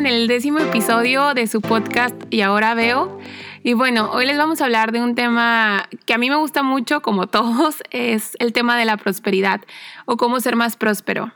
en el décimo episodio de su podcast Y ahora veo. Y bueno, hoy les vamos a hablar de un tema que a mí me gusta mucho, como todos, es el tema de la prosperidad o cómo ser más próspero.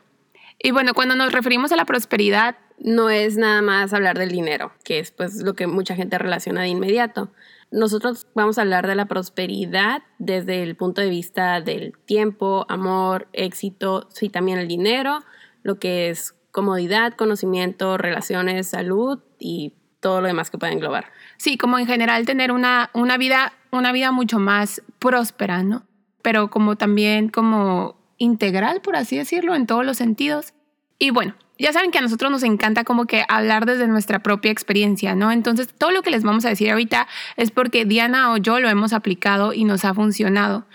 Y bueno, cuando nos referimos a la prosperidad, no es nada más hablar del dinero, que es pues lo que mucha gente relaciona de inmediato. Nosotros vamos a hablar de la prosperidad desde el punto de vista del tiempo, amor, éxito, sí, también el dinero, lo que es comodidad, conocimiento, relaciones, salud y todo lo demás que pueda englobar. Sí, como en general tener una, una, vida, una vida mucho más próspera, ¿no? Pero como también como integral, por así decirlo, en todos los sentidos. Y bueno, ya saben que a nosotros nos encanta como que hablar desde nuestra propia experiencia, ¿no? Entonces, todo lo que les vamos a decir ahorita es porque Diana o yo lo hemos aplicado y nos ha funcionado.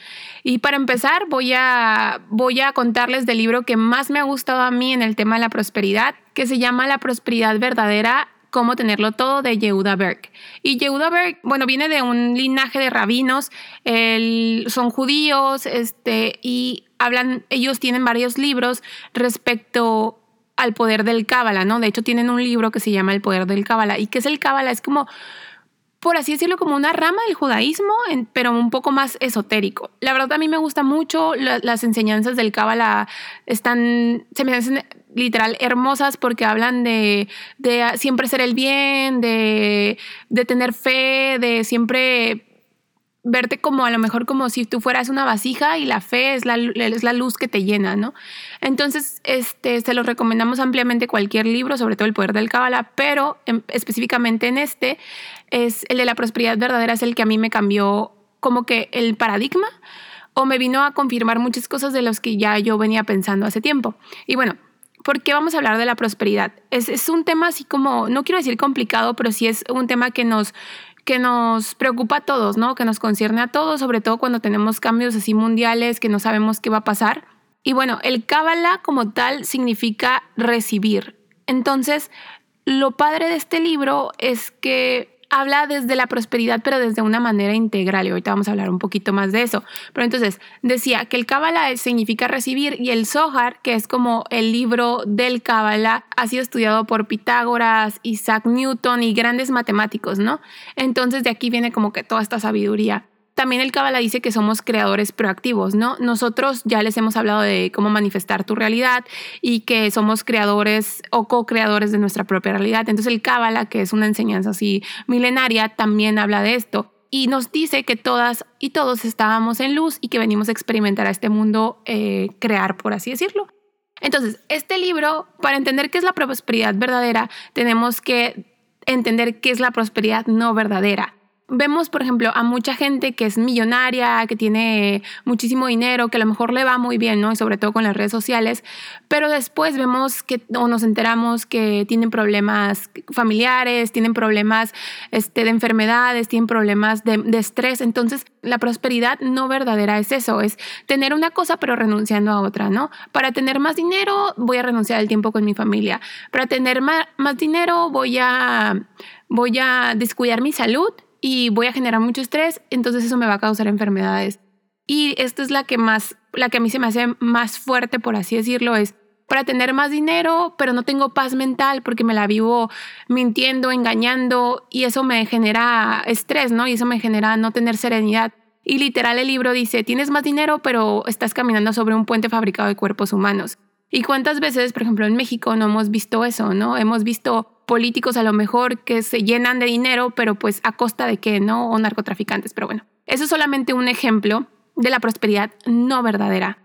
Y para empezar, voy a, voy a contarles del libro que más me ha gustado a mí en el tema de la prosperidad, que se llama La prosperidad verdadera Cómo tenerlo todo de Yehuda Berg. Y Yehuda Berg, bueno, viene de un linaje de rabinos, son judíos, este, y hablan, ellos tienen varios libros respecto al poder del Cábala, ¿no? De hecho, tienen un libro que se llama El poder del Cábala. ¿Y qué es el Cábala? Es como, por así decirlo, como una rama del judaísmo, pero un poco más esotérico. La verdad, a mí me gusta mucho las enseñanzas del Cábala. Están, se me hacen literal hermosas porque hablan de, de siempre ser el bien, de, de tener fe, de siempre verte como a lo mejor como si tú fueras una vasija y la fe es la, es la luz que te llena, ¿no? Entonces, este, se los recomendamos ampliamente cualquier libro, sobre todo El Poder del Cábala, pero específicamente en este, es el de la prosperidad verdadera, es el que a mí me cambió como que el paradigma o me vino a confirmar muchas cosas de las que ya yo venía pensando hace tiempo. Y bueno, ¿por qué vamos a hablar de la prosperidad? Es, es un tema así como, no quiero decir complicado, pero sí es un tema que nos que nos preocupa a todos, ¿no? Que nos concierne a todos, sobre todo cuando tenemos cambios así mundiales que no sabemos qué va a pasar. Y bueno, el Kabbalah como tal significa recibir. Entonces, lo padre de este libro es que habla desde la prosperidad, pero desde una manera integral. Y ahorita vamos a hablar un poquito más de eso. Pero entonces, decía que el Kabbalah significa recibir y el Zohar, que es como el libro del Kabbalah, ha sido estudiado por Pitágoras, Isaac Newton y grandes matemáticos, ¿no? Entonces, de aquí viene como que toda esta sabiduría también el Kabbalah dice que somos creadores proactivos, ¿no? Nosotros ya les hemos hablado de cómo manifestar tu realidad y que somos creadores o co-creadores de nuestra propia realidad. Entonces el Kabbalah, que es una enseñanza así milenaria, también habla de esto y nos dice que todas y todos estábamos en luz y que venimos a experimentar a este mundo, eh, crear, por así decirlo. Entonces, este libro, para entender qué es la prosperidad verdadera, tenemos que entender qué es la prosperidad no verdadera vemos, por ejemplo, a mucha gente que es millonaria, que tiene muchísimo dinero, que a lo mejor le va muy bien, ¿no? Y sobre todo con las redes sociales, pero después vemos que o nos enteramos que tienen problemas familiares, tienen problemas este, de enfermedades, tienen problemas de, estrés. Entonces, la prosperidad no verdadera es eso, es tener una cosa pero renunciando a otra, ¿no? Para tener más dinero voy a renunciar al tiempo con mi familia. Para tener más, más dinero voy a, voy a descuidar mi salud y voy a generar mucho estrés, entonces eso me va a causar enfermedades. Y esta es la que más, la que a mí se me hace más fuerte, por así decirlo, es para tener más dinero, pero no tengo paz mental porque me la vivo mintiendo, engañando y eso me genera estrés, ¿no? Y eso me genera no tener serenidad. Y literal el libro dice, tienes más dinero, pero estás caminando sobre un puente fabricado de cuerpos humanos. ¿Y cuántas veces, por ejemplo, en México no hemos visto eso, ¿no? Hemos visto políticos a lo mejor que se llenan de dinero, pero pues a costa de qué, ¿no? O narcotraficantes, pero bueno, eso es solamente un ejemplo de la prosperidad no verdadera.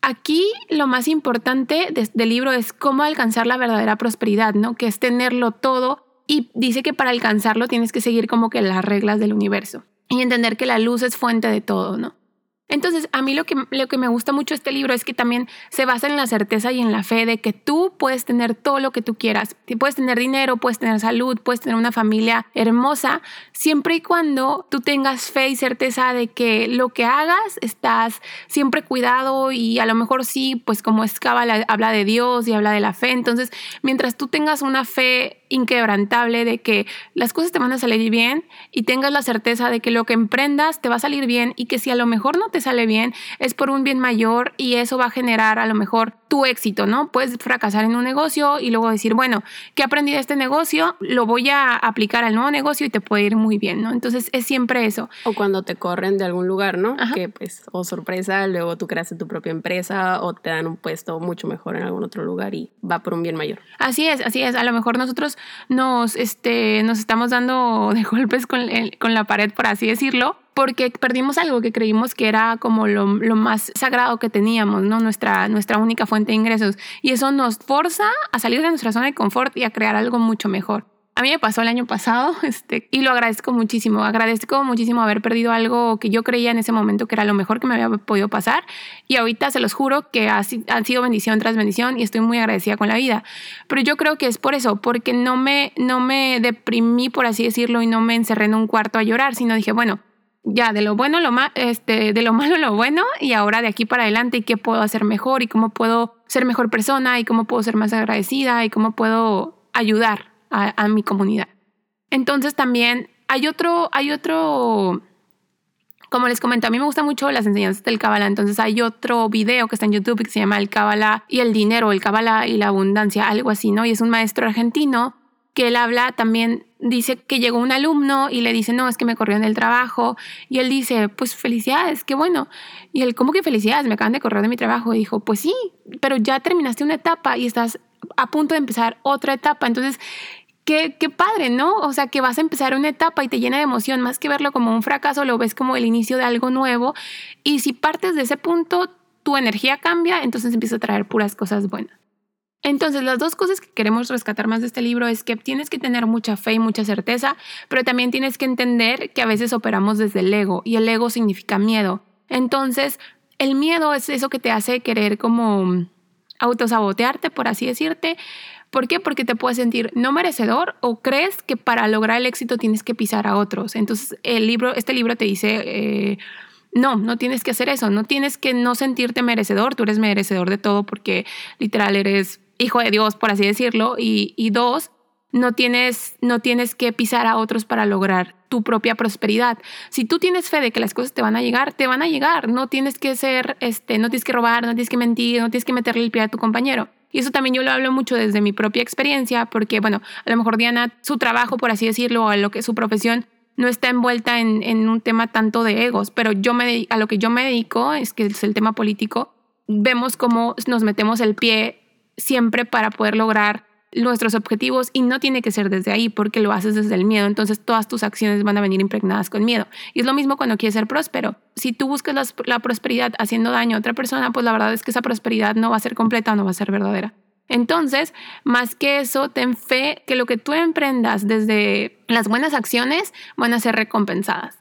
Aquí lo más importante del libro es cómo alcanzar la verdadera prosperidad, ¿no? Que es tenerlo todo y dice que para alcanzarlo tienes que seguir como que las reglas del universo y entender que la luz es fuente de todo, ¿no? Entonces, a mí lo que, me gusta mucho de este libro es que también se basa en la certeza y en la fe de que tú puedes tener todo lo que tú quieras. Puedes tener dinero, puedes tener salud, puedes tener una familia hermosa, siempre y cuando tú tengas fe y certeza de que lo que hagas estás siempre cuidado y a lo mejor sí, pues como es habla de Dios y habla de la fe. Entonces, mientras tú tengas una fe inquebrantable de que las cosas te van a salir bien y tengas la certeza de que lo que emprendas te va a salir bien y que si a lo mejor no te sale bien, es por un bien mayor y eso va a generar a lo mejor tu éxito, ¿no? Puedes fracasar en un negocio y luego decir, bueno, ¿qué aprendí de este negocio? Lo voy a aplicar al nuevo negocio y te puede ir muy bien, ¿no? Entonces es siempre eso. O cuando te corren de algún lugar, ¿no? Que pues, o sorpresa, luego tú creas tu propia empresa o te dan un puesto mucho mejor en algún otro lugar y va por un bien mayor. Así es, así es. A lo mejor nosotros nos, este, nos estamos dando de golpes con, con la pared, por así decirlo, porque perdimos algo que creímos que era como lo, más sagrado que teníamos, ¿no? Nuestra, nuestra única fuente de ingresos. Y eso nos forza a salir de nuestra zona de confort y a crear algo mucho mejor. A mí me pasó el año pasado este, y lo agradezco muchísimo. Agradezco muchísimo haber perdido algo que yo creía en ese momento que era lo mejor que me había podido pasar. Y ahorita se los juro que ha, han sido bendición tras bendición y estoy muy agradecida con la vida. Pero yo creo que es por eso, porque no me, no me deprimí, por así decirlo, y no me encerré en un cuarto a llorar, sino dije, bueno, ya de lo bueno lo este, de lo malo lo bueno y ahora de aquí para adelante y qué puedo hacer mejor y cómo puedo ser mejor persona y cómo puedo ser más agradecida y cómo puedo ayudar a, mi comunidad. Entonces también hay otro, hay otro, como les comento, a mí me gustan mucho las enseñanzas del Kabbalah, entonces hay otro video que está en YouTube que se llama El Kabbalah y el dinero, el Kabbalah y la abundancia, algo así, ¿no? Y es un maestro argentino que él habla también, dice que llegó un alumno y le dice, no, es que me corrió en el trabajo. Y él dice, pues felicidades, qué bueno. Y él, ¿cómo que felicidades? Me acaban de correr de mi trabajo. Y dijo, pues sí, pero ya terminaste una etapa y estás a punto de empezar otra etapa. Entonces, Qué, qué, padre, ¿no? O sea, que vas a empezar una etapa y te llena de emoción, más que verlo como un fracaso, lo ves como el inicio de algo nuevo. Y si partes de ese punto, tu energía cambia, entonces empieza a traer puras cosas buenas. Entonces, las dos cosas que queremos rescatar más de este libro es que tienes que tener mucha fe y mucha certeza, pero también tienes que entender que a veces operamos desde el ego y el ego significa miedo. Entonces, el miedo es eso que te hace querer como autosabotearte, por así decirte. ¿Por qué? Porque te puedes sentir no merecedor o crees que para lograr el éxito tienes que pisar a otros. Entonces, el libro, este libro te dice... Eh, no, no tienes que hacer eso, no tienes que no sentirte merecedor, tú eres merecedor de todo porque literal eres hijo de Dios, por así decirlo, y, dos, no tienes, no tienes que pisar a otros para lograr tu propia prosperidad. Si tú tienes fe de que las cosas te van a llegar, te van a llegar. No tienes que ser, este, no tienes que robar, no tienes que mentir, no tienes que meterle el pie a tu compañero. Y eso también yo lo hablo mucho desde mi propia experiencia, porque, bueno, a lo mejor Diana, su trabajo, por así decirlo, o lo que su profesión, no está envuelta en, en un tema tanto de egos, pero yo me, a lo que yo me dedico, es que es el tema político, vemos cómo nos metemos el pie siempre para poder lograr nuestros objetivos y no tiene que ser desde ahí porque lo haces desde el miedo, entonces todas tus acciones van a venir impregnadas con miedo. Y es lo mismo cuando quieres ser próspero. Si tú buscas la, prosperidad haciendo daño a otra persona, pues la verdad es que esa prosperidad no va a ser completa no va a ser verdadera. Entonces, más que eso, ten fe que lo que tú emprendas desde las buenas acciones van a ser recompensadas.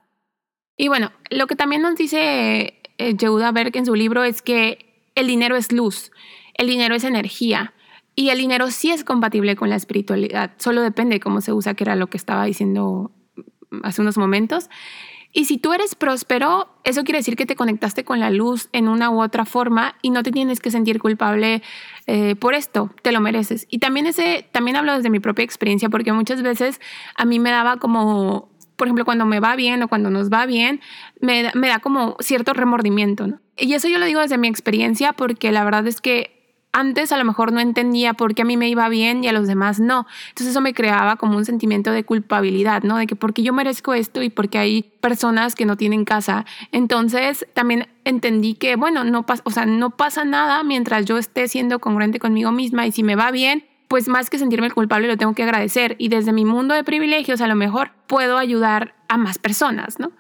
Y bueno, lo que también nos dice eh, Yehuda Berg en su libro es que el dinero es luz el dinero es energía y el dinero sí es compatible con la espiritualidad, solo depende de cómo se usa, que era lo que estaba diciendo hace unos momentos. Y si tú eres próspero, eso quiere decir que te conectaste con la luz en una u otra forma y no te tienes que sentir culpable eh, por esto, te lo mereces. Y también, ese, también hablo desde mi propia experiencia porque muchas veces a mí me daba como, por ejemplo, cuando me va bien o cuando nos va bien, me, da como cierto remordimiento. Y eso yo lo digo desde mi experiencia porque la verdad es que antes a lo mejor no entendía por qué a mí me iba bien y a los demás no. Entonces eso me creaba como un sentimiento de culpabilidad, ¿no? De que porque yo merezco esto y porque hay personas que no tienen casa. Entonces también entendí que, bueno, no, o sea, no pasa nada mientras yo esté siendo congruente conmigo misma y si me va bien, pues más que sentirme culpable lo tengo que agradecer y desde mi mundo de privilegios a lo mejor puedo ayudar a más personas, ¿no?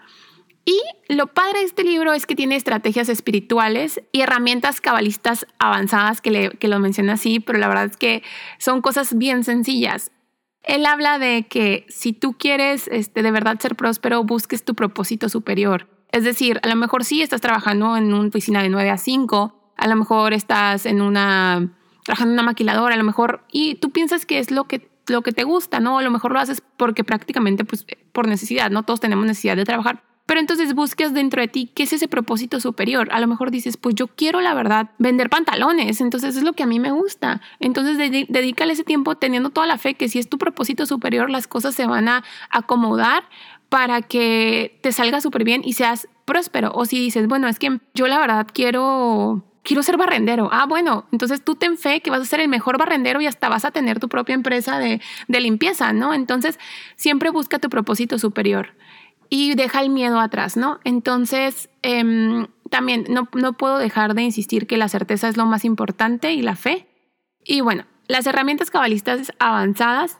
Y lo padre de este libro es que tiene estrategias espirituales y herramientas cabalistas avanzadas que, le, que lo menciona así, pero la verdad es que son cosas bien sencillas. Él habla de que si tú quieres este, de verdad ser próspero, busques tu propósito superior. Es decir, a lo mejor sí estás trabajando en una oficina de 9 a 5, a lo mejor estás en una, trabajando en una maquiladora, a lo mejor, y tú piensas que es lo que, lo que te gusta, ¿no? A lo mejor lo haces porque prácticamente, pues, por necesidad, ¿no? Todos tenemos necesidad de trabajar pero entonces buscas dentro de ti qué es ese propósito superior. A lo mejor dices, pues yo quiero la verdad vender pantalones, entonces es lo que a mí me gusta. Entonces dedícale ese tiempo teniendo toda la fe que si es tu propósito superior, las cosas se van a acomodar para que te salga súper bien y seas próspero. O si dices, bueno, es que yo la verdad quiero quiero ser barrendero. Ah, bueno, entonces tú ten fe que vas a ser el mejor barrendero y hasta vas a tener tu propia empresa de, de limpieza, ¿no? Entonces, siempre busca tu propósito superior y deja el miedo atrás, ¿no? Entonces, em, también no, no puedo dejar de insistir que la certeza es lo más importante y la fe. Y bueno, las herramientas cabalistas avanzadas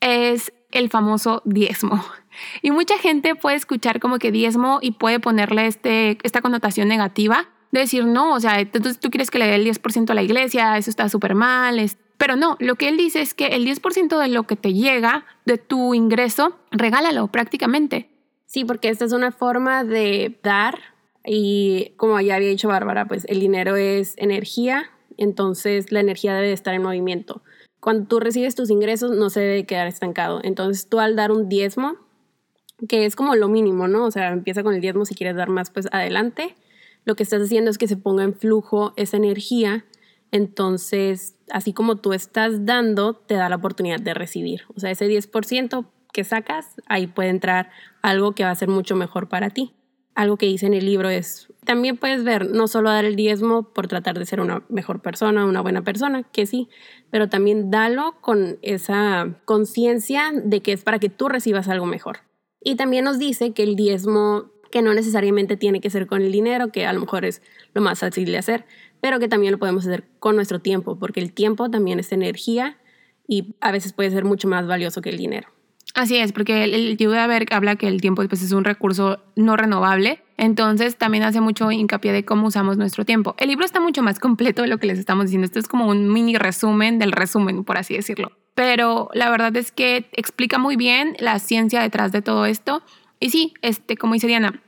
es el famoso diezmo. Y mucha gente puede escuchar como que diezmo y puede ponerle este, esta connotación negativa, de decir, no, o sea, entonces tú quieres que le dé el 10% a la iglesia, eso está súper mal. Pero no, lo que él dice es que el 10% de lo que te llega de tu ingreso, regálalo prácticamente. Sí, porque esta es una forma de dar y como ya había dicho Bárbara, pues el dinero es energía, entonces la energía debe estar en movimiento. Cuando tú recibes tus ingresos no se debe quedar estancado. Entonces tú al dar un diezmo, que es como lo mínimo, ¿no? O sea, empieza con el diezmo si quieres dar más, pues adelante lo que estás haciendo es que se ponga en flujo esa energía. Entonces, así como tú estás dando, te da la oportunidad de recibir. O sea, ese 10% que sacas, ahí puede entrar algo que va a ser mucho mejor para ti. Algo que dice en el libro es, también puedes ver, no solo dar el diezmo por tratar de ser una mejor persona, una buena persona, que sí, pero también dalo con esa conciencia de que es para que tú recibas algo mejor. Y también nos dice que el diezmo que no necesariamente tiene que ser con el dinero, que a lo mejor es lo más fácil de hacer, pero que también lo podemos hacer con nuestro tiempo, porque el tiempo también es energía y a veces puede ser mucho más valioso que el dinero. Así es, porque el, el ver habla que el tiempo pues, es un recurso no renovable, entonces también hace mucho hincapié de cómo usamos nuestro tiempo. El libro está mucho más completo de lo que les estamos diciendo. Esto es como un mini resumen del resumen, por así decirlo. Pero la verdad es que explica muy bien la ciencia detrás de todo esto y sí, este, como dice Diana,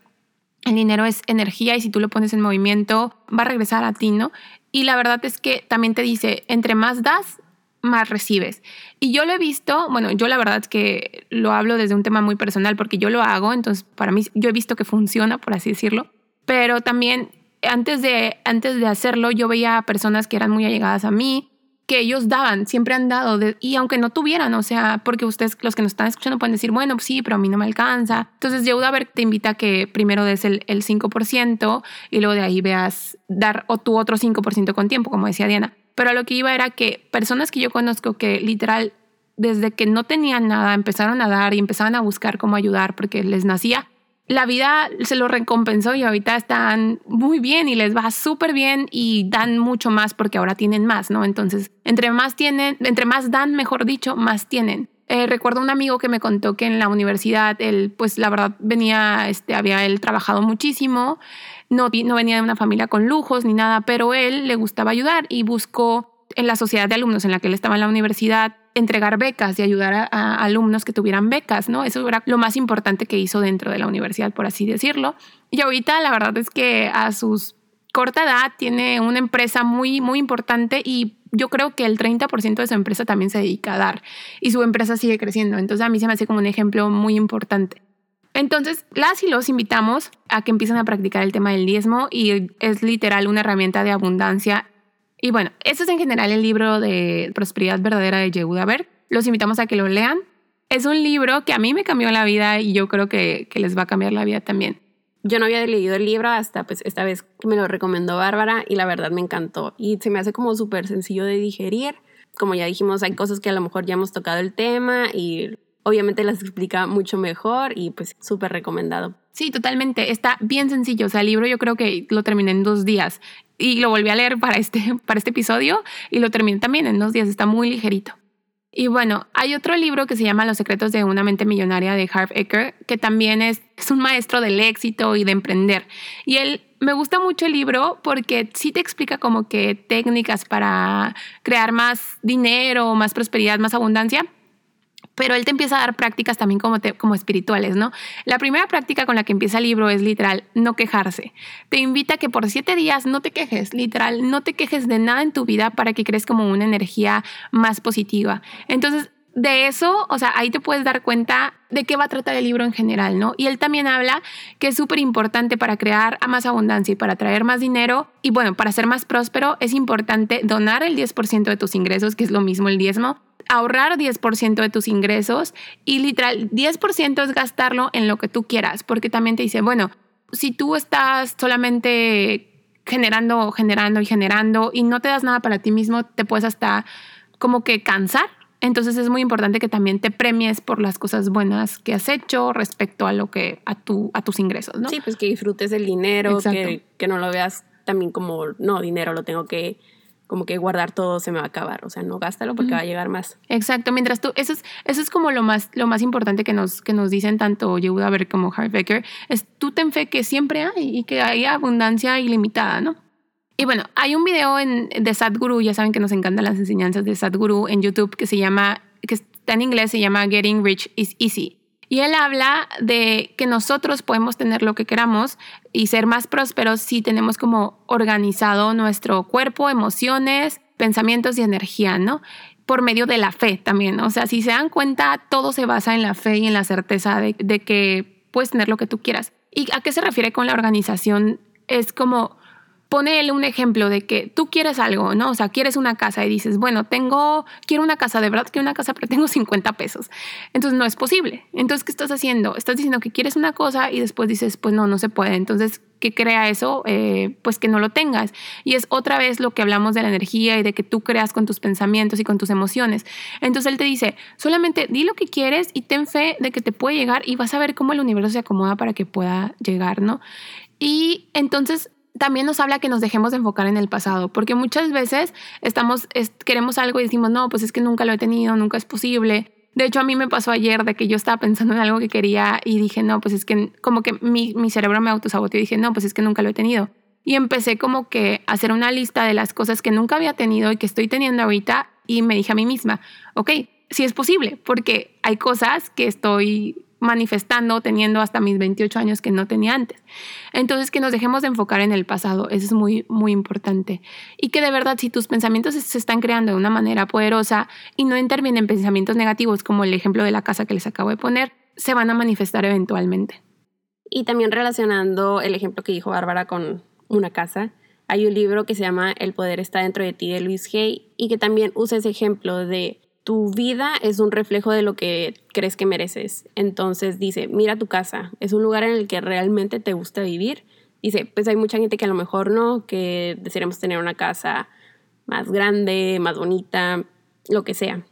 el dinero es energía y si tú lo pones en movimiento va a regresar a ti, ¿no? Y la verdad es que también te dice, entre más das, más recibes. Y yo lo he visto, bueno, yo la verdad que lo hablo desde un tema muy personal porque yo lo hago, entonces para mí yo he visto que funciona, por así decirlo, pero también antes de, antes de hacerlo yo veía personas que eran muy allegadas a mí, que ellos daban, siempre han dado, y aunque no tuvieran, o sea, porque ustedes, los que nos están escuchando, pueden decir, bueno, pues sí, pero a mí no me alcanza. Entonces, ver te invita a que primero des el, el 5% y luego de ahí veas dar o tu otro 5% con tiempo, como decía Diana. Pero lo que iba era que personas que yo conozco que literal, desde que no tenían nada, empezaron a dar y empezaban a buscar cómo ayudar porque les nacía, la vida se lo recompensó y ahorita están muy bien y les va súper bien y dan mucho más porque ahora tienen más, ¿no? Entonces, entre más tienen, entre más dan, mejor dicho, más tienen. Eh, recuerdo un amigo que me contó que en la universidad él, pues la verdad venía, este, había él trabajado muchísimo, no, no venía de una familia con lujos ni nada, pero él le gustaba ayudar y buscó en la sociedad de alumnos en la que él estaba en la universidad, entregar becas y ayudar a, alumnos que tuvieran becas, ¿no? Eso era lo más importante que hizo dentro de la universidad, por así decirlo. Y ahorita la verdad es que a sus corta edad tiene una empresa muy, muy importante y yo creo que el 30% de su empresa también se dedica a dar y su empresa sigue creciendo. Entonces a mí se me hace como un ejemplo muy importante. Entonces, las y los invitamos a que empiecen a practicar el tema del diezmo y es literal una herramienta de abundancia y bueno, este es en general el libro de Prosperidad Verdadera de Yehuda Berg. Los invitamos a que lo lean. Es un libro que a mí me cambió la vida y yo creo que, que les va a cambiar la vida también. Yo no había leído el libro hasta pues esta vez que me lo recomendó Bárbara y la verdad me encantó. Y se me hace como súper sencillo de digerir. Como ya dijimos, hay cosas que a lo mejor ya hemos tocado el tema y obviamente las explica mucho mejor y pues súper recomendado. Sí, totalmente. Está bien sencillo. O sea, el libro yo creo que lo terminé en dos días y lo volví a leer para este, para este episodio y lo terminé también en dos días. Está muy ligerito. Y bueno, hay otro libro que se llama Los secretos de una mente millonaria de Harv Eker, que también es, es un maestro del éxito y de emprender. Y él me gusta mucho el libro porque sí te explica como que técnicas para crear más dinero, más prosperidad, más abundancia pero él te empieza a dar prácticas también como, como espirituales, ¿no? La primera práctica con la que empieza el libro es literal, no quejarse. Te invita a que por siete días no te quejes, literal, no te quejes de nada en tu vida para que crees como una energía más positiva. Entonces, de eso, o sea, ahí te puedes dar cuenta de qué va a tratar el libro en general, ¿no? Y él también habla que es súper importante para crear más abundancia y para traer más dinero y bueno, para ser más próspero es importante donar el 10% de tus ingresos, que es lo mismo el diezmo, ahorrar 10% de tus ingresos y literal 10% es gastarlo en lo que tú quieras, porque también te dice, bueno, si tú estás solamente generando, generando y generando y no te das nada para ti mismo, te puedes hasta como que cansar. Entonces es muy importante que también te premies por las cosas buenas que has hecho respecto a lo que a tu a tus ingresos, ¿no? Sí, pues que disfrutes el dinero, que, que no lo veas también como no dinero lo tengo que como que guardar todo se me va a acabar, o sea, no gástalo porque va a llegar más. Exacto, mientras tú, eso es, eso es como lo más, lo más importante que nos, que nos dicen tanto Yehuda Ver como Becker, es tú ten fe que siempre hay y que hay abundancia ilimitada, ¿no? Y bueno, hay un video en, de Sadhguru, ya saben que nos encantan las enseñanzas de Sadhguru en YouTube que se llama, que está en inglés, se llama Getting Rich is Easy. Y él habla de que nosotros podemos tener lo que queramos y ser más prósperos si tenemos como organizado nuestro cuerpo, emociones, pensamientos y energía, ¿no? Por medio de la fe también. O sea, si se dan cuenta, todo se basa en la fe y en la certeza de, de que puedes tener lo que tú quieras. ¿Y a qué se refiere con la organización? Es como pone él un ejemplo de que tú quieres algo, ¿no? O sea, quieres una casa y dices, bueno, tengo, quiero una casa, de verdad quiero una casa, pero tengo 50 pesos. Entonces no es posible. Entonces, ¿qué estás haciendo? Estás diciendo que quieres una cosa y después dices, pues no, no se puede. Entonces, ¿qué crea eso? Eh, pues que no lo tengas. Y es otra vez lo que hablamos de la energía y de que tú creas con tus pensamientos y con tus emociones. Entonces él te dice, solamente di lo que quieres y ten fe de que te puede llegar y vas a ver cómo el universo se acomoda para que pueda llegar, ¿no? Y entonces también nos habla que nos dejemos de enfocar en el pasado, porque muchas veces estamos, queremos algo y decimos, no, pues es que nunca lo he tenido, nunca es posible. De hecho, a mí me pasó ayer de que yo estaba pensando en algo que quería y dije, no, pues es que como que mi, mi cerebro me autosaboteó y dije, no, pues es que nunca lo he tenido. Y empecé como que a hacer una lista de las cosas que nunca había tenido y que estoy teniendo ahorita y me dije a mí misma, ok, sí es posible, porque hay cosas que estoy manifestando, teniendo hasta mis 28 años que no tenía antes. Entonces, que nos dejemos de enfocar en el pasado, eso es muy, muy importante. Y que de verdad, si tus pensamientos se están creando de una manera poderosa y no intervienen pensamientos negativos, como el ejemplo de la casa que les acabo de poner, se van a manifestar eventualmente. Y también relacionando el ejemplo que dijo Bárbara con una casa, hay un libro que se llama El poder está dentro de ti de Luis Hay y que también usa ese ejemplo de tu vida es un reflejo de lo que crees que mereces. Entonces dice, mira tu casa, es un lugar en el que realmente te gusta vivir. Dice, pues hay mucha gente que a lo mejor no, que desearíamos tener una casa más grande, más bonita, lo que sea.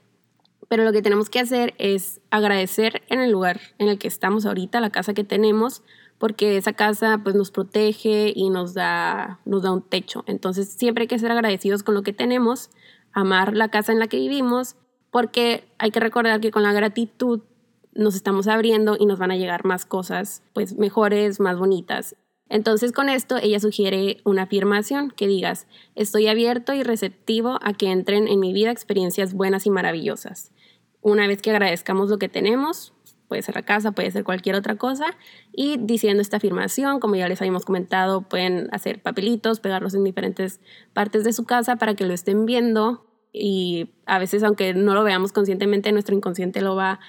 Pero lo que tenemos que hacer es agradecer en el lugar en el que estamos ahorita, la casa que tenemos, porque esa casa pues nos protege y nos da, nos da un techo. Entonces siempre hay que ser agradecidos con lo que tenemos, amar la casa en la que vivimos porque hay que recordar que con la gratitud nos estamos abriendo y nos van a llegar más cosas, pues mejores, más bonitas. Entonces con esto ella sugiere una afirmación que digas, estoy abierto y receptivo a que entren en mi vida experiencias buenas y maravillosas. Una vez que agradezcamos lo que tenemos, puede ser la casa, puede ser cualquier otra cosa, y diciendo esta afirmación, como ya les habíamos comentado, pueden hacer papelitos, pegarlos en diferentes partes de su casa para que lo estén viendo y a veces aunque no lo veamos conscientemente, nuestro inconsciente lo va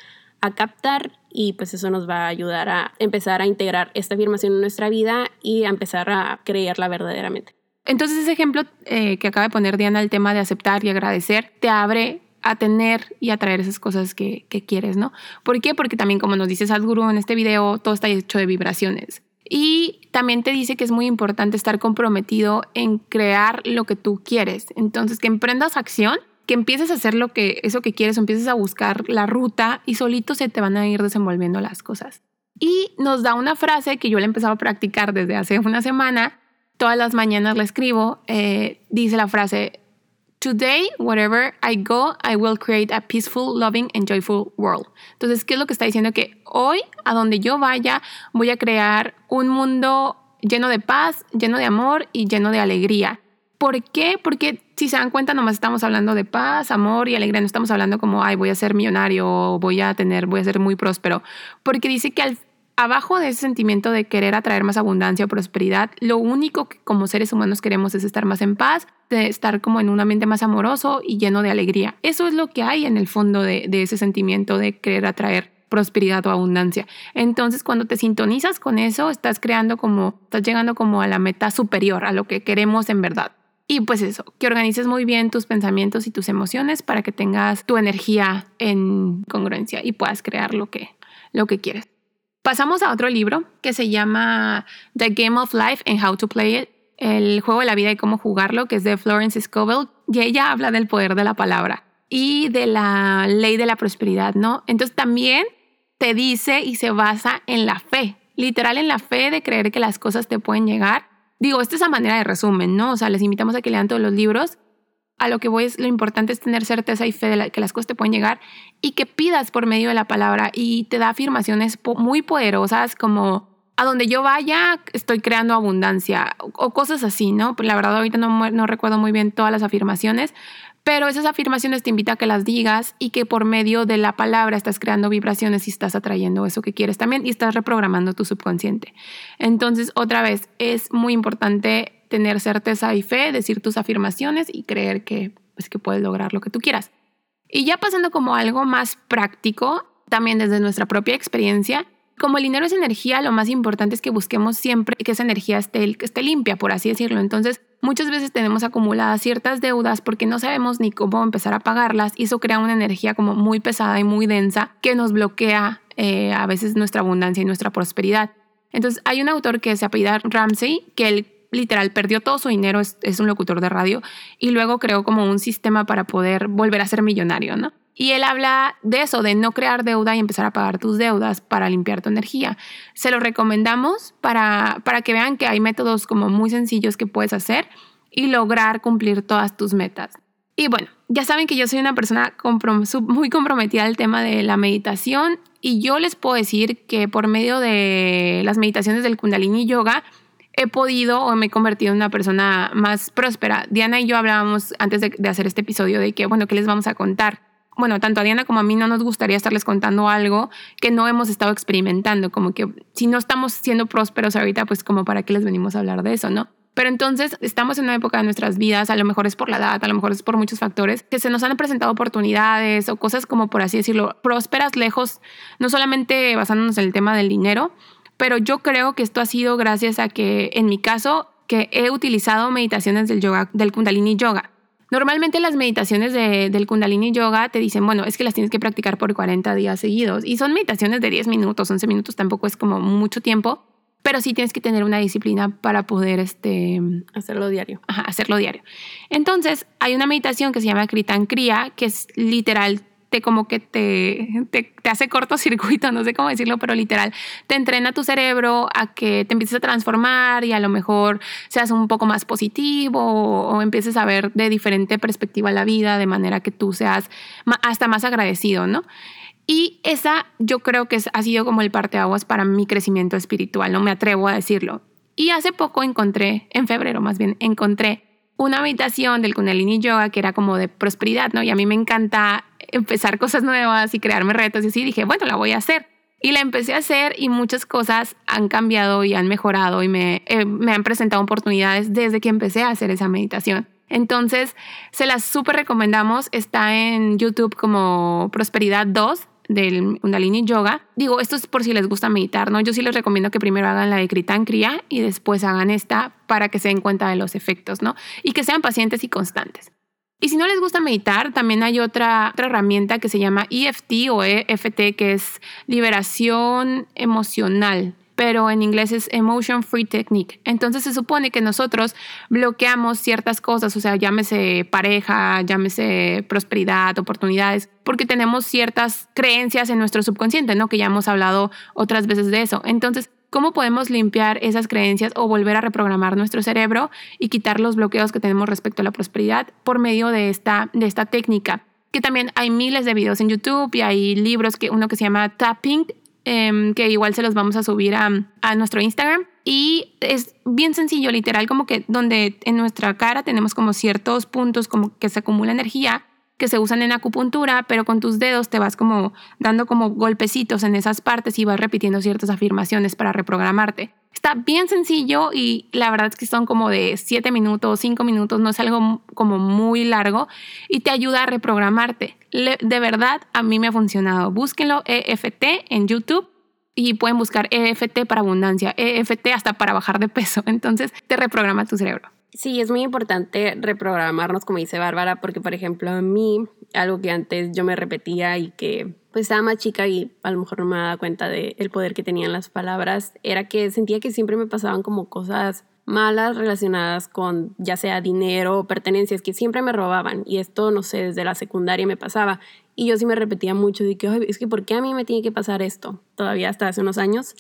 a captar y pues eso nos va a ayudar a empezar a integrar esta afirmación en nuestra vida y a empezar a creerla verdaderamente. Entonces ese ejemplo eh, que acaba de poner Diana, el tema de aceptar y agradecer, te abre a tener y atraer esas cosas que, quieres, ¿no? ¿Por qué? Porque también como nos dice Sadhguru en este video, todo está hecho de vibraciones. Y también te dice que es muy importante estar comprometido en crear lo que tú quieres. Entonces, que emprendas acción, que empieces a hacer lo que eso que quieres, empieces a buscar la ruta y solito se te van a ir desenvolviendo las cosas. Y nos da una frase que yo le he empezado a practicar desde hace una semana. Todas las mañanas la escribo. Eh, dice la frase, Today, wherever I go, I will create a peaceful, loving and joyful world. Entonces, ¿qué es lo que está diciendo? Que hoy, a donde yo vaya, voy a crear un mundo lleno de paz, lleno de amor y lleno de alegría. ¿Por qué? Porque si se dan cuenta, nomás estamos hablando de paz, amor y alegría. No estamos hablando como, ay, voy a ser millonario, voy a tener, voy a ser muy próspero. Porque dice que al abajo de ese sentimiento de querer atraer más abundancia o prosperidad, lo único que como seres humanos queremos es estar más en paz, de estar como en un ambiente más amoroso y lleno de alegría. Eso es lo que hay en el fondo de, ese sentimiento de querer atraer prosperidad o abundancia. Entonces, cuando te sintonizas con eso, estás creando como, estás llegando como a la meta superior, a lo que queremos en verdad. Y pues eso, que organices muy bien tus pensamientos y tus emociones para que tengas tu energía en congruencia y puedas crear lo que, lo que quieres. Pasamos a otro libro que se llama The Game of Life and How to Play It, el juego de la vida y cómo jugarlo, que es de Florence Scovel, y ella habla del poder de la palabra y de la ley de la prosperidad, ¿no? Entonces también te dice y se basa en la fe, literal en la fe de creer que las cosas te pueden llegar. Digo, esta es a manera de resumen, ¿no? O sea, les invitamos a que lean todos los libros. A lo que voy es, lo importante es tener certeza y fe de que las cosas te pueden llegar y que pidas por medio de la palabra y te da afirmaciones muy poderosas como a donde yo vaya estoy creando abundancia o, cosas así, ¿no? La verdad ahorita no, no recuerdo muy bien todas las afirmaciones, pero esas afirmaciones te invita a que las digas y que por medio de la palabra estás creando vibraciones y estás atrayendo eso que quieres también y estás reprogramando tu subconsciente. Entonces, otra vez, es muy importante tener certeza y fe, decir tus afirmaciones y creer que, pues, que puedes lograr lo que tú quieras. Y ya pasando como algo más práctico, también desde nuestra propia experiencia, como el dinero es energía, lo más importante es que busquemos siempre que esa energía esté, esté limpia, por así decirlo. Entonces, muchas veces tenemos acumuladas ciertas deudas porque no sabemos ni cómo empezar a pagarlas y eso crea una energía como muy pesada y muy densa que nos bloquea eh, a veces nuestra abundancia y nuestra prosperidad. Entonces, hay un autor que se apellida Ramsey, que él literal perdió todo su dinero, es, un locutor de radio, y luego creó como un sistema para poder volver a ser millonario, ¿no? Y él habla de eso, de no crear deuda y empezar a pagar tus deudas para limpiar tu energía. Se lo recomendamos para, para que vean que hay métodos como muy sencillos que puedes hacer y lograr cumplir todas tus metas. Y bueno, ya saben que yo soy una persona muy comprometida al tema de la meditación y yo les puedo decir que por medio de las meditaciones del Kundalini Yoga he podido o me he convertido en una persona más próspera. Diana y yo hablábamos antes de, hacer este episodio de que, bueno, ¿qué les vamos a contar? bueno, tanto a Diana como a mí no nos gustaría estarles contando algo que no hemos estado experimentando, como que si no estamos siendo prósperos ahorita, pues como para qué les venimos a hablar de eso, ¿no? Pero entonces estamos en una época de nuestras vidas, a lo mejor es por la edad, a lo mejor es por muchos factores, que se nos han presentado oportunidades o cosas como, por así decirlo, prósperas lejos, no solamente basándonos en el tema del dinero, pero yo creo que esto ha sido gracias a que, en mi caso, que he utilizado meditaciones del yoga, del Kundalini Yoga. Normalmente las meditaciones del Kundalini Yoga te dicen, bueno, es que las tienes que practicar por 40 días seguidos. Y son meditaciones de 10 minutos, 11 minutos, tampoco es como mucho tiempo, pero sí tienes que tener una disciplina para poder este, hacerlo diario. hacerlo diario. Entonces, hay una meditación que se llama Kritan Kriya, que es literal como que te, te, hace cortocircuito, no sé cómo decirlo, pero literal, te entrena tu cerebro a que te empieces a transformar y a lo mejor seas un poco más positivo o, empieces a ver de diferente perspectiva la vida, de manera que tú seas hasta más agradecido, ¿no? Y esa yo creo que ha sido como el parteaguas para mi crecimiento espiritual, no me atrevo a decirlo. Y hace poco encontré, en febrero más bien, encontré una meditación del Kundalini Yoga que era como de prosperidad, ¿no? Y a mí me encanta empezar cosas nuevas y crearme retos y así dije, bueno, la voy a hacer. Y la empecé a hacer y muchas cosas han cambiado y han mejorado y me, eh, me han presentado oportunidades desde que empecé a hacer esa meditación. Entonces, se las súper recomendamos. Está en YouTube como Prosperidad 2 del Kundalini Yoga. Digo, esto es por si les gusta meditar, ¿no? Yo sí les recomiendo que primero hagan la de Kritan Kriya y después hagan esta para que se den cuenta de los efectos, ¿no? Y que sean pacientes y constantes. Y si no les gusta meditar, también hay otra, otra herramienta que se llama EFT o EFT, que es liberación emocional pero en inglés es Emotion Free Technique. Entonces se supone que nosotros bloqueamos ciertas cosas, o sea, llámese pareja, llámese prosperidad, oportunidades, porque tenemos ciertas creencias en nuestro subconsciente, ¿no? Que ya hemos hablado otras veces de eso. Entonces, ¿cómo podemos limpiar esas creencias o volver a reprogramar nuestro cerebro y quitar los bloqueos que tenemos respecto a la prosperidad por medio de esta, de esta técnica? que también hay miles de videos en YouTube y hay libros que uno que se llama Tapping Em, que igual se los vamos a subir a, a nuestro Instagram. Y es bien sencillo, literal, como que donde en nuestra cara tenemos como ciertos puntos como que se acumula energía que se usan en acupuntura, pero con tus dedos te vas como dando como golpecitos en esas partes y vas repitiendo ciertas afirmaciones para reprogramarte. Está bien sencillo y la verdad es que son como de 7 minutos, 5 minutos, no es algo como muy largo y te ayuda a reprogramarte. de verdad, a mí me ha funcionado. Búsquenlo EFT en YouTube y pueden buscar EFT para abundancia, EFT hasta para bajar de peso. Entonces te reprograma tu cerebro. Sí, es muy importante reprogramarnos, como dice Bárbara, porque, por ejemplo, a mí, algo que antes yo me repetía y que pues estaba más chica y a lo mejor no me daba cuenta del el poder que tenían las palabras, era que sentía que siempre me pasaban como cosas malas relacionadas con ya sea dinero o pertenencias que siempre me robaban y esto no sé desde la secundaria me pasaba y yo sí me repetía mucho de que es que por qué a mí me tiene que pasar esto todavía hasta hace unos años.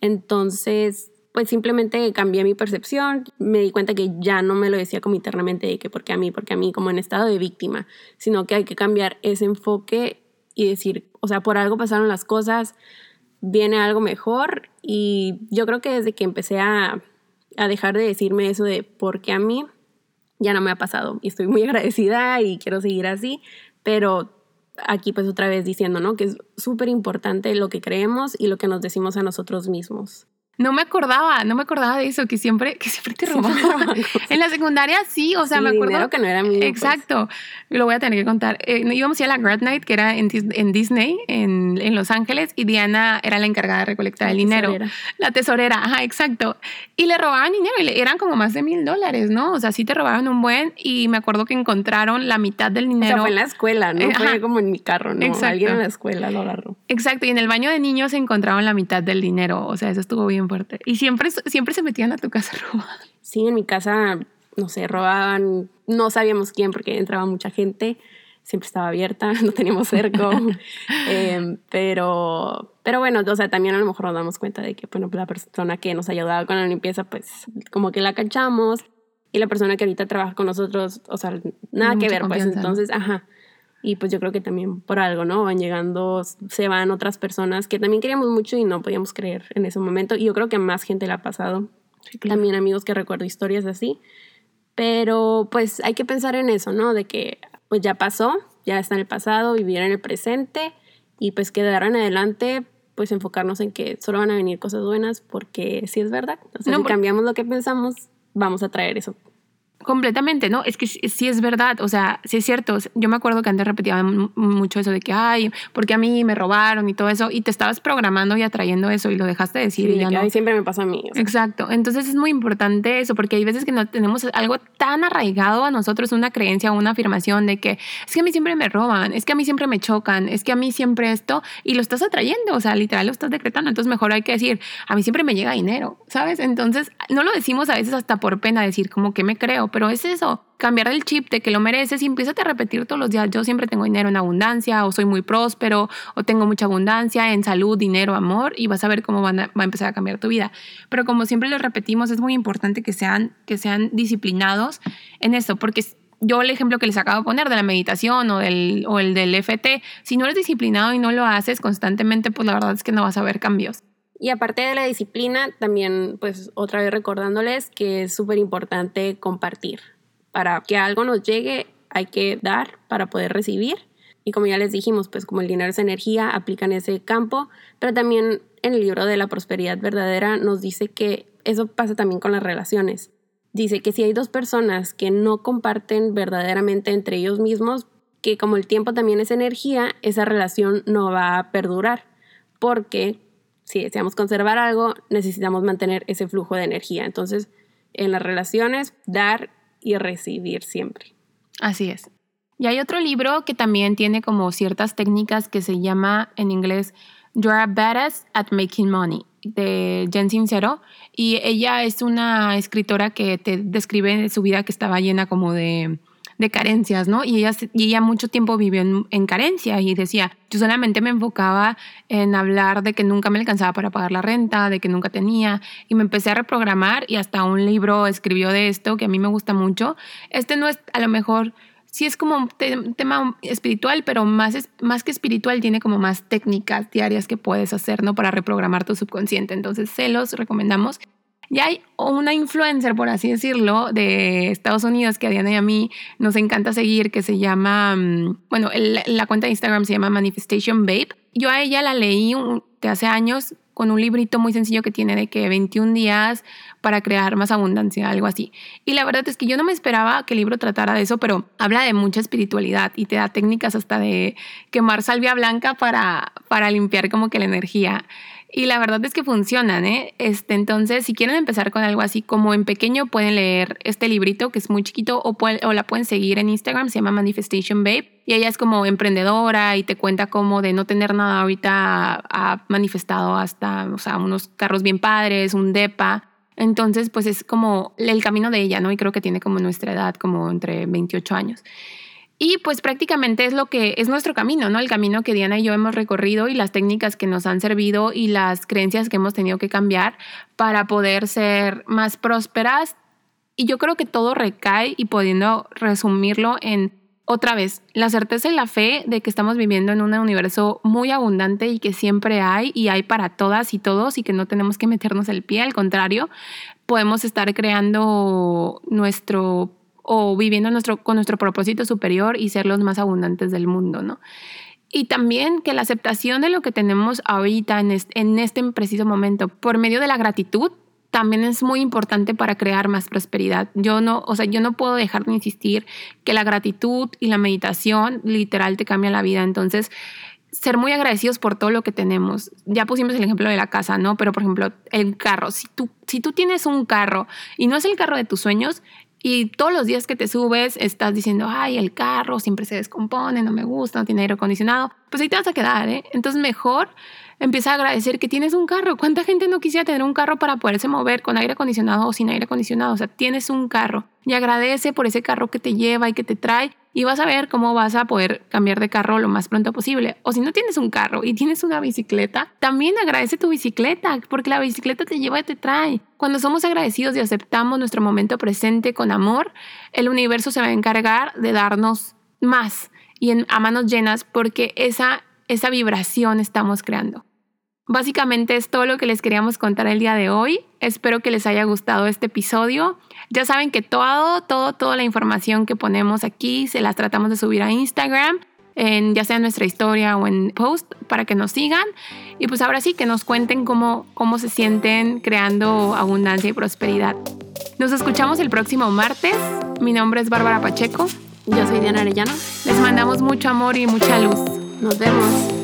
Entonces pues simplemente cambié mi percepción, me di cuenta que ya no me lo decía como internamente de que porque a mí, porque a mí como en estado de víctima, sino que hay que cambiar ese enfoque y decir, o sea, por algo pasaron las cosas, viene algo mejor y yo creo que desde que empecé a, a dejar de decirme eso de porque a mí, ya no me ha pasado y estoy muy agradecida y quiero seguir así, pero aquí pues otra vez diciendo, ¿no? Que es súper importante lo que creemos y lo que nos decimos a nosotros mismos. No me acordaba, no me acordaba de eso, que siempre, que siempre te robaban. en la secundaria sí, o sea, me acuerdo. que no era mío. Pues. Exacto, lo voy a tener que contar. Eh, íbamos a ir a la Grad Night, que era en, en Disney, en, en, Los Ángeles, y Diana era la encargada de recolectar el dinero. La tesorera, ajá, exacto. Y le robaban dinero, y le, eran como más de mil dólares, ¿no? O sea, sí te robaban un buen, y me acuerdo que encontraron la mitad del dinero. O sea, fue en la escuela, ¿no? fue como en mi carro, ¿no? Exacto. Alguien en la escuela lo agarró. Exacto, y en el baño de niños se encontraron la mitad del dinero, o sea, eso estuvo bien fuerte. Y siempre, siempre se metían a tu casa a robar. Sí, en mi casa, no sé, robaban, no sabíamos quién porque entraba mucha gente, siempre estaba abierta, no teníamos cerco, em, pero, pero bueno, o sea, también a lo mejor nos damos cuenta de que, bueno, la persona que nos ayudaba con la limpieza, pues como que la cachamos y la persona que ahorita trabaja con nosotros, o sea, nada que ver, pues entonces, ajá. Y pues yo creo que también por algo, ¿no? Van llegando, se van otras personas que también queríamos mucho y no podíamos creer en ese momento. Y yo creo que más gente le ha pasado. También amigos que recuerdo historias así. Pero pues hay que pensar en eso, ¿no? De que pues ya pasó, ya está en el pasado, vivir en el presente y pues que de ahora en adelante pues enfocarnos en que solo van a venir cosas buenas porque sí es verdad. O sea, si cambiamos lo que pensamos, vamos a traer eso Completamente, ¿no? Es que sí es verdad, o sea, sí es cierto. Yo me acuerdo que antes repetía mucho eso de que, ay, porque a mí me robaron y todo eso, y te estabas programando y atrayendo eso y lo dejaste de decir. y ya no. siempre me pasa a mí. Exacto. Entonces es muy importante eso, porque hay veces que no tenemos algo tan arraigado a nosotros, una creencia o una afirmación de que es que a mí siempre me roban, es que a mí siempre me chocan, es que a mí siempre esto, y lo estás atrayendo, o sea, literal lo estás decretando. Entonces mejor hay que decir, a mí siempre me llega dinero, ¿sabes? Entonces no lo decimos a veces hasta por pena decir, como que me creo pero es eso, cambiar el chip de que lo mereces y empieza a repetir todos los días, yo siempre tengo dinero en abundancia, o soy muy próspero, o tengo mucha abundancia en salud, dinero, amor, y vas a ver cómo van a, va a empezar a cambiar tu vida. Pero como siempre lo repetimos, es muy importante que sean, que sean disciplinados en eso, porque yo el ejemplo que les acabo de poner de la meditación o, del, o el del FT, si no eres disciplinado y no lo haces constantemente, pues la verdad es que no vas a ver cambios. Y aparte de la disciplina, también pues otra vez recordándoles que es súper importante compartir. Para que algo nos llegue hay que dar para poder recibir. Y como ya les dijimos, pues como el dinero es energía, aplican ese campo. Pero también en el libro de la prosperidad verdadera nos dice que eso pasa también con las relaciones. Dice que si hay dos personas que no comparten verdaderamente entre ellos mismos, que como el tiempo también es energía, esa relación no va a perdurar. Porque si deseamos conservar algo, necesitamos mantener ese flujo de energía. Entonces, en las relaciones, dar y recibir siempre. Así es. Y hay otro libro que también tiene como ciertas técnicas que se llama en inglés You're a Badass at Making Money de Jen Sincero y ella es una escritora que te describe su vida que estaba llena como de de carencias, ¿no? Y ella, y ella mucho tiempo vivió en, en, carencia y decía, yo solamente me enfocaba en hablar de que nunca me alcanzaba para pagar la renta, de que nunca tenía, y me empecé a reprogramar y hasta un libro escribió de esto que a mí me gusta mucho. Este no es a lo mejor sí es como un tema espiritual, pero más, más que espiritual tiene como más técnicas diarias que puedes hacer, ¿no? Para reprogramar tu subconsciente. Entonces, se los recomendamos. Ya hay una influencer, por así decirlo, de Estados Unidos que a Diana y a mí nos encanta seguir, que se llama, mm, bueno, la cuenta de Instagram se llama Manifestation Babe. Yo a ella la leí de hace años con un librito muy sencillo que tiene de que 21 días para crear más abundancia, algo así. Y la verdad es que yo no me esperaba que el libro tratara de eso, pero habla de mucha espiritualidad y te da técnicas hasta de quemar salvia blanca para, para limpiar como que la energía. Y la verdad es que funcionan, ¿eh? Este, entonces, si quieren empezar con algo así como en pequeño, pueden leer este librito que es muy chiquito o, o la pueden seguir en Instagram, se llama Manifestation Babe. Y ella es como emprendedora y te cuenta como de no tener nada ahorita ha manifestado hasta, o sea, unos carros bien padres, un DEPA. Entonces, pues es como el camino de ella, ¿no? Y creo que tiene como nuestra edad, como entre 28 años. Y pues prácticamente es lo que es nuestro camino, ¿no? El camino que Diana y yo hemos recorrido y las técnicas que nos han servido y las creencias que hemos tenido que cambiar para poder ser más prósperas. Y yo creo que todo recae y pudiendo resumirlo en otra vez, la certeza y la fe de que estamos viviendo en un universo muy abundante y que siempre hay y hay para todas y todos y que no tenemos que meternos el pie, al contrario, podemos estar creando nuestro o viviendo nuestro, con nuestro propósito superior y ser los más abundantes del mundo, ¿no? Y también que la aceptación de lo que tenemos ahorita en este, en este preciso momento por medio de la gratitud también es muy importante para crear más prosperidad. Yo no, o sea, yo no puedo dejar de insistir que la gratitud y la meditación literal te cambian la vida. Entonces, ser muy agradecidos por todo lo que tenemos. Ya pusimos el ejemplo de la casa, ¿no? Pero por ejemplo, el carro. Si tú, si tú tienes un carro y no es el carro de tus sueños, y todos los días que te subes estás diciendo, ay, el carro siempre se descompone, no me gusta, no tiene aire acondicionado, pues ahí te vas a quedar, ¿eh? Entonces mejor empieza a agradecer que tienes un carro. ¿Cuánta gente no quisiera tener un carro para poderse mover con aire acondicionado o sin aire acondicionado? O sea, tienes un carro y agradece por ese carro que te lleva y que te trae y vas a ver cómo vas a poder cambiar de carro lo más pronto posible. O si no tienes un carro y tienes una bicicleta, también agradece tu bicicleta porque la bicicleta te lleva y te trae. Cuando somos agradecidos y aceptamos nuestro momento presente con amor, el universo se va a encargar de darnos más y a manos llenas porque esa, esa vibración estamos creando. Básicamente es todo lo que les queríamos contar el día de hoy. Espero que les haya gustado este episodio. Ya saben que todo, todo, toda la información que ponemos aquí se las tratamos de subir a Instagram, en, ya sea en nuestra historia o en post, para que nos sigan. Y pues ahora sí, que nos cuenten cómo, cómo se sienten creando abundancia y prosperidad. Nos escuchamos el próximo martes. Mi nombre es Bárbara Pacheco. Yo soy Diana Arellano. Les mandamos mucho amor y mucha luz. Nos vemos.